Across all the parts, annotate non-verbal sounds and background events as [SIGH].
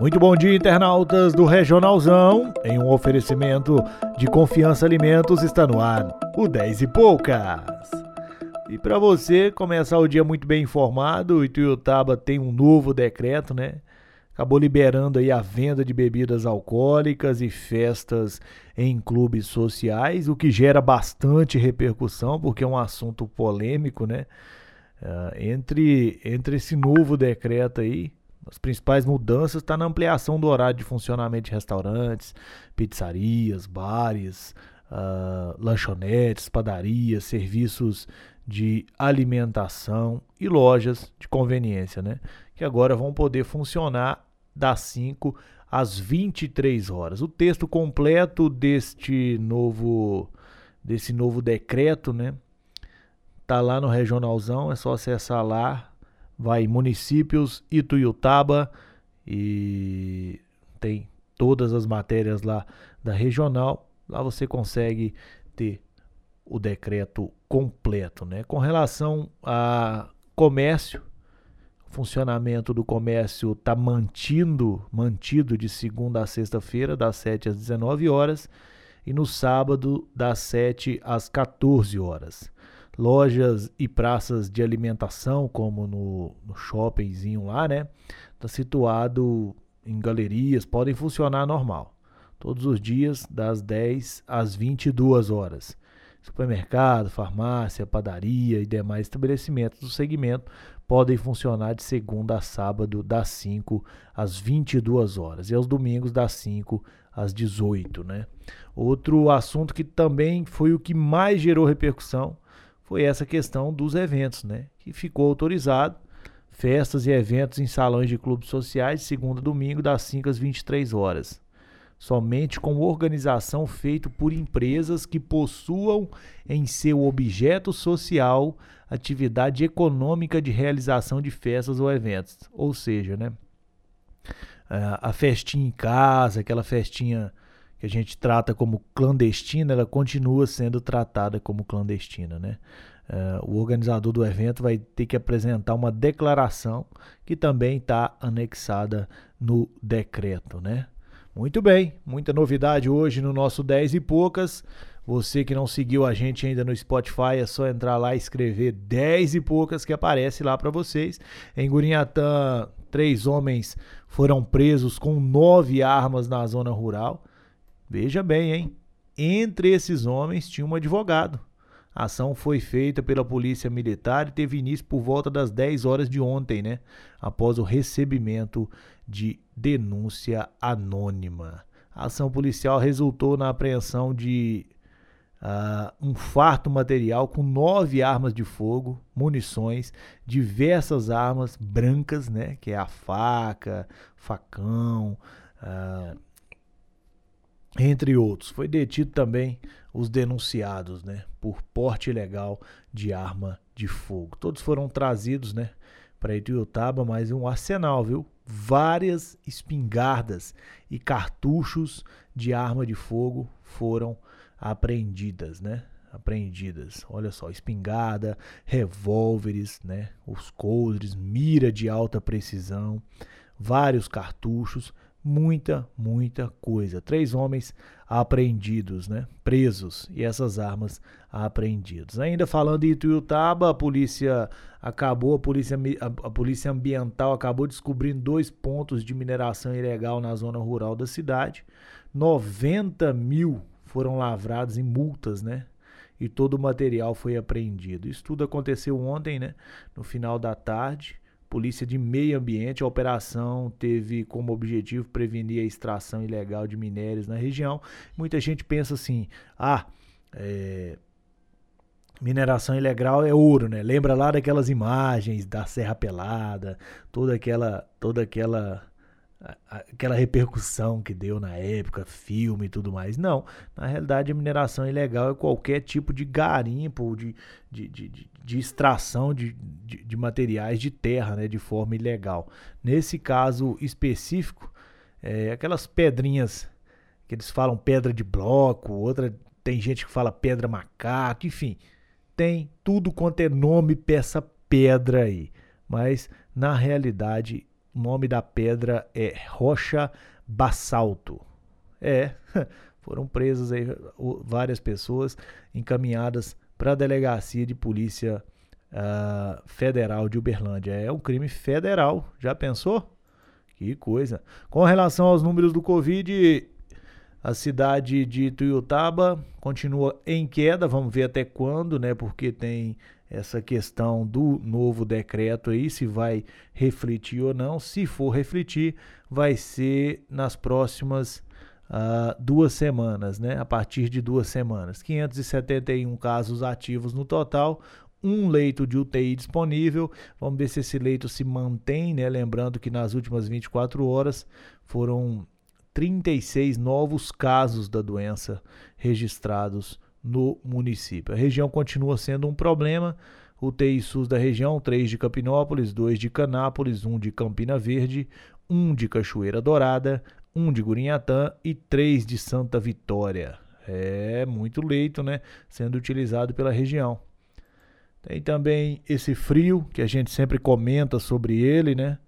Muito bom dia, internautas do Regionalzão. Em um oferecimento de Confiança Alimentos está no ar o 10 e poucas. E para você começar o dia muito bem informado, o Ituiutaba tem um novo decreto, né? Acabou liberando aí a venda de bebidas alcoólicas e festas em clubes sociais, o que gera bastante repercussão, porque é um assunto polêmico, né? Uh, entre, entre esse novo decreto aí, as principais mudanças estão tá na ampliação do horário de funcionamento de restaurantes, pizzarias, bares, uh, lanchonetes, padarias, serviços de alimentação e lojas de conveniência, né? Que agora vão poder funcionar das 5 às 23 horas. O texto completo deste novo desse novo decreto, né? Tá lá no Regionalzão, é só acessar lá, vai municípios Ituiutaba e tem todas as matérias lá da regional. Lá você consegue ter o decreto completo, né? Com relação a comércio, o funcionamento do comércio está mantido, mantido de segunda a sexta-feira, das 7 às 19 horas, e no sábado, das 7 às 14 horas. Lojas e praças de alimentação, como no, no shoppingzinho lá, né? Está situado em galerias, podem funcionar normal. Todos os dias, das 10 às 22 horas. Supermercado, farmácia, padaria e demais estabelecimentos do segmento podem funcionar de segunda a sábado, das 5 às 22 horas. E aos domingos, das 5 às 18, né? Outro assunto que também foi o que mais gerou repercussão foi essa questão dos eventos, né? Que ficou autorizado festas e eventos em salões de clubes sociais segunda domingo das 5 às 23 horas. Somente com organização feita por empresas que possuam em seu objeto social atividade econômica de realização de festas ou eventos. Ou seja, né? A festinha em casa, aquela festinha que a gente trata como clandestina, ela continua sendo tratada como clandestina, né? Uh, o organizador do evento vai ter que apresentar uma declaração que também está anexada no decreto, né? Muito bem, muita novidade hoje no nosso 10 e poucas. Você que não seguiu a gente ainda no Spotify, é só entrar lá e escrever 10 e poucas que aparece lá para vocês. Em Gurinhatã, três homens foram presos com nove armas na zona rural. Veja bem, hein? Entre esses homens tinha um advogado. A ação foi feita pela Polícia Militar e teve início por volta das 10 horas de ontem, né? Após o recebimento de denúncia anônima. A ação policial resultou na apreensão de uh, um farto material com nove armas de fogo, munições, diversas armas brancas, né? Que é a faca, facão. Uh, entre outros. Foi detido também os denunciados, né, por porte ilegal de arma de fogo. Todos foram trazidos, né, para Ituiutaba, mas um arsenal, viu? Várias espingardas e cartuchos de arma de fogo foram apreendidas, né? Apreendidas. Olha só, espingarda, revólveres, né? Os coldres, mira de alta precisão, vários cartuchos, muita, muita coisa. Três homens apreendidos, né? Presos e essas armas apreendidas. Ainda falando em Ituiutaba, a polícia acabou, a polícia, a, polícia ambiental acabou descobrindo dois pontos de mineração ilegal na zona rural da cidade. 90 mil foram lavrados em multas, né? E todo o material foi apreendido. Isso tudo aconteceu ontem, né? No final da tarde. Polícia de Meio Ambiente. A operação teve como objetivo prevenir a extração ilegal de minérios na região. Muita gente pensa assim: ah, é, mineração ilegal é ouro, né? Lembra lá daquelas imagens da Serra Pelada, toda aquela, toda aquela aquela repercussão que deu na época, filme e tudo mais. Não, na realidade a mineração ilegal é qualquer tipo de garimpo, de, de, de, de extração de, de, de, materiais de terra né, de forma ilegal. Nesse caso específico, é, aquelas pedrinhas que eles falam pedra de bloco, outra tem gente que fala pedra macaco, enfim, tem tudo quanto é nome para essa pedra aí. Mas na realidade o nome da pedra é Rocha Basalto. É, [LAUGHS] foram presas aí várias pessoas encaminhadas para a delegacia de polícia uh, federal de Uberlândia. É um crime federal, já pensou? Que coisa. Com relação aos números do Covid, a cidade de Tuiutaba continua em queda, vamos ver até quando, né? Porque tem essa questão do novo decreto aí, se vai refletir ou não. Se for refletir, vai ser nas próximas uh, duas semanas, né? A partir de duas semanas. 571 casos ativos no total, um leito de UTI disponível. Vamos ver se esse leito se mantém, né? Lembrando que nas últimas 24 horas foram 36 novos casos da doença registrados no município. A região continua sendo um problema. UTI SUS da região, 3 de Capinópolis, 2 de Canápolis, 1 de Campina Verde, 1 de Cachoeira Dourada, 1 de Gurinhatã e 3 de Santa Vitória. É muito leito, né? Sendo utilizado pela região. Tem também esse frio, que a gente sempre comenta sobre ele, né?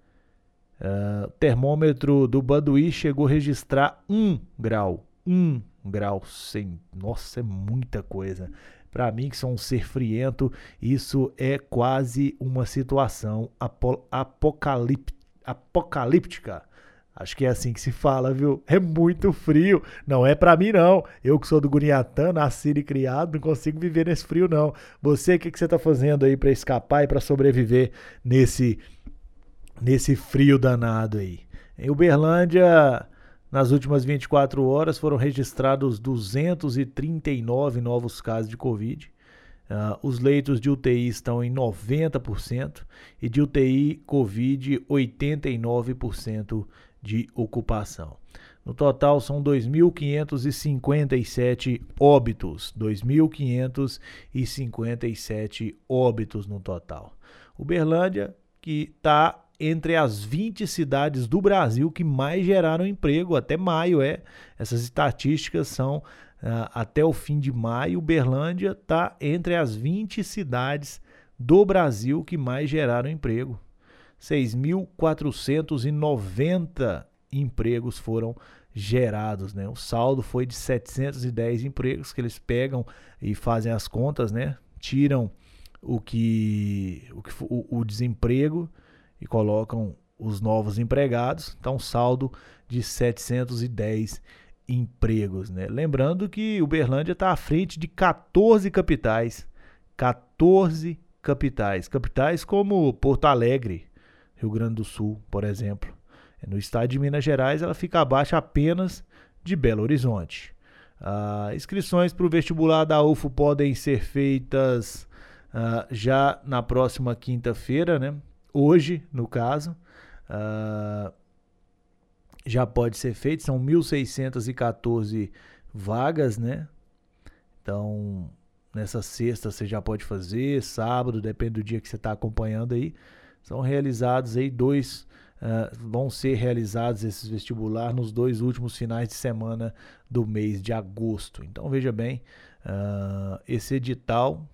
Uh, termômetro do Baduí chegou a registrar 1 grau. 1 grau sem. Nossa, é muita coisa. Para mim, que sou um ser friento, isso é quase uma situação apo apocalíptica. Acho que é assim que se fala, viu? É muito frio. Não é para mim, não. Eu que sou do Guriatã, nascido e criado, não consigo viver nesse frio, não. Você, o que, que você tá fazendo aí para escapar e para sobreviver nesse, nesse frio danado aí? Em Uberlândia, nas últimas 24 horas foram registrados 239 novos casos de Covid. Uh, os leitos de UTI estão em 90% e de UTI Covid 89% de ocupação. No total são 2.557 óbitos, 2.557 óbitos no total. Uberlândia, que está entre as 20 cidades do Brasil que mais geraram emprego até maio. É, essas estatísticas são uh, até o fim de maio. Uberlândia está entre as 20 cidades do Brasil que mais geraram emprego. 6.490 empregos foram gerados, né? O saldo foi de 710 empregos que eles pegam e fazem as contas, né? Tiram o que o, o desemprego e colocam os novos empregados. Então, saldo de 710 empregos. Né? Lembrando que Uberlândia está à frente de 14 capitais. 14 capitais. Capitais como Porto Alegre, Rio Grande do Sul, por exemplo. No estado de Minas Gerais, ela fica abaixo apenas de Belo Horizonte. Ah, inscrições para o vestibular da UFO podem ser feitas ah, já na próxima quinta-feira, né? Hoje, no caso, uh, já pode ser feito. São 1.614 vagas, né? Então, nessa sexta você já pode fazer, sábado, depende do dia que você está acompanhando aí. São realizados aí dois, uh, vão ser realizados esses vestibular nos dois últimos finais de semana do mês de agosto. Então, veja bem, uh, esse edital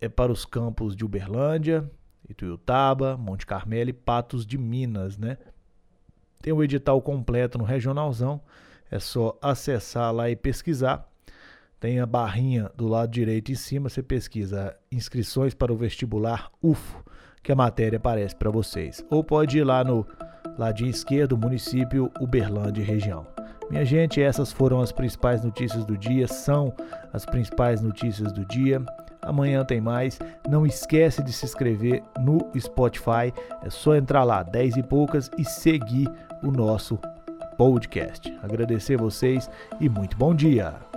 é para os campos de Uberlândia, Ituiutaba, Monte Carmelo e Patos de Minas, né? Tem o edital completo no Regionalzão, é só acessar lá e pesquisar. Tem a barrinha do lado direito em cima, você pesquisa inscrições para o vestibular UFO, que a matéria aparece para vocês. Ou pode ir lá no ladinho esquerdo, município Uberlândia região. Minha gente, essas foram as principais notícias do dia, são as principais notícias do dia. Amanhã tem mais. Não esquece de se inscrever no Spotify. É só entrar lá, 10 e poucas, e seguir o nosso podcast. Agradecer vocês e muito bom dia.